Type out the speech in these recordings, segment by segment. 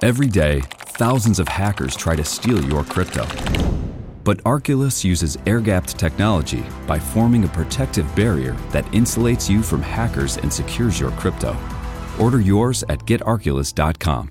Every day, thousands of hackers try to steal your crypto. But Arculus uses air gapped technology by forming a protective barrier that insulates you from hackers and secures your crypto. Order yours at getarculus.com.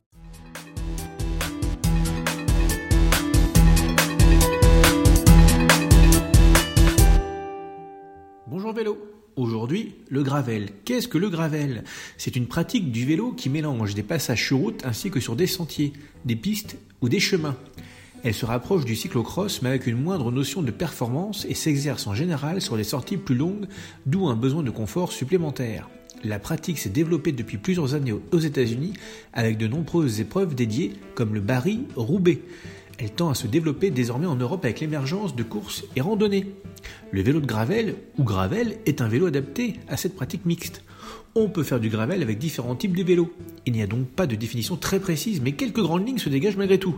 Bonjour vélo. Aujourd'hui, le gravel. Qu'est-ce que le gravel? C'est une pratique du vélo qui mélange des passages sur route ainsi que sur des sentiers, des pistes ou des chemins. Elle se rapproche du cyclocross mais avec une moindre notion de performance et s'exerce en général sur des sorties plus longues, d'où un besoin de confort supplémentaire. La pratique s'est développée depuis plusieurs années aux États-Unis avec de nombreuses épreuves dédiées comme le Barry Roubaix. Elle tend à se développer désormais en Europe avec l'émergence de courses et randonnées. Le vélo de gravel ou gravel est un vélo adapté à cette pratique mixte. On peut faire du gravel avec différents types de vélos. Il n'y a donc pas de définition très précise, mais quelques grandes lignes se dégagent malgré tout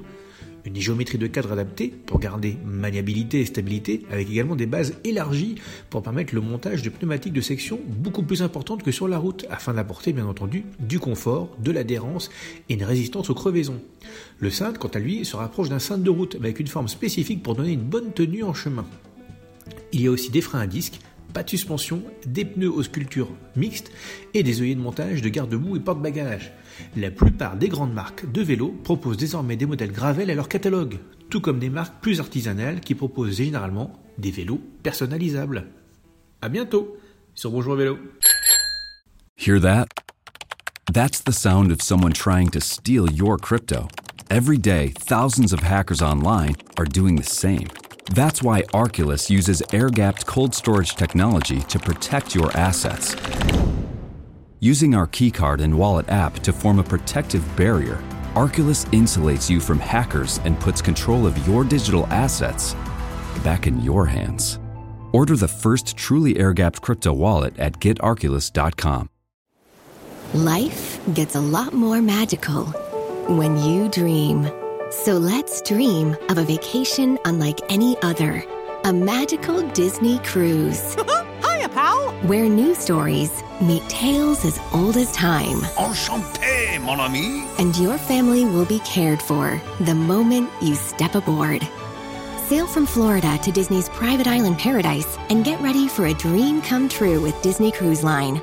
une géométrie de cadre adaptée pour garder maniabilité et stabilité, avec également des bases élargies pour permettre le montage de pneumatiques de section beaucoup plus importantes que sur la route, afin d'apporter bien entendu du confort, de l'adhérence et une résistance aux crevaisons. Le cintre, quant à lui, se rapproche d'un cintre de route avec une forme spécifique pour donner une bonne tenue en chemin. Il y a aussi des freins à disque pas de suspension, des pneus aux sculptures mixtes et des œillets de montage de garde-boue et porte-bagages. La plupart des grandes marques de vélos proposent désormais des modèles Gravel à leur catalogue, tout comme des marques plus artisanales qui proposent généralement des vélos personnalisables. À bientôt sur Bonjour Vélo. Hear that? That's the sound of someone trying to steal your crypto. Every day, thousands of hackers online are doing the same. That's why Arculus uses air gapped cold storage technology to protect your assets. Using our keycard and wallet app to form a protective barrier, Arculus insulates you from hackers and puts control of your digital assets back in your hands. Order the first truly air gapped crypto wallet at getarculus.com. Life gets a lot more magical when you dream. So let's dream of a vacation unlike any other. A magical Disney cruise. Hiya, pal! Where new stories meet tales as old as time. Enchanté, mon ami! And your family will be cared for the moment you step aboard. Sail from Florida to Disney's private island paradise and get ready for a dream come true with Disney Cruise Line.